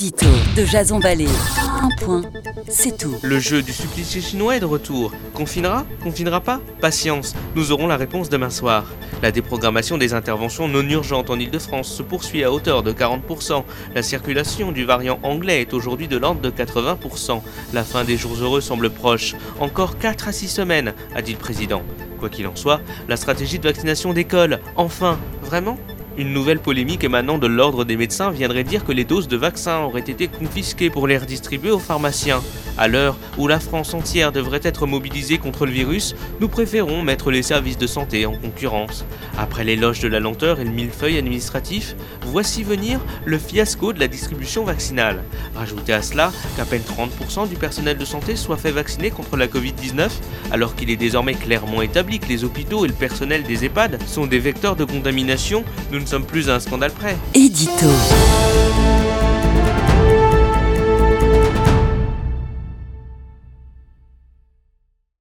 De Jason Vallée. Un point, c'est tout. Le jeu du supplicié chinois est de retour. Confinera Confinera pas? Patience, nous aurons la réponse demain soir. La déprogrammation des interventions non urgentes en Ile-de-France se poursuit à hauteur de 40%. La circulation du variant anglais est aujourd'hui de l'ordre de 80%. La fin des jours heureux semble proche. Encore 4 à 6 semaines, a dit le président. Quoi qu'il en soit, la stratégie de vaccination décolle. Enfin, vraiment? Une nouvelle polémique émanant de l'ordre des médecins viendrait dire que les doses de vaccins auraient été confisquées pour les redistribuer aux pharmaciens. À l'heure où la France entière devrait être mobilisée contre le virus, nous préférons mettre les services de santé en concurrence. Après l'éloge de la lenteur et le millefeuille administratif, voici venir le fiasco de la distribution vaccinale. Rajoutez à cela qu'à peine 30% du personnel de santé soit fait vacciner contre la Covid-19, alors qu'il est désormais clairement établi que les hôpitaux et le personnel des EHPAD sont des vecteurs de contamination, nous ne sommes plus à un scandale près. Édito.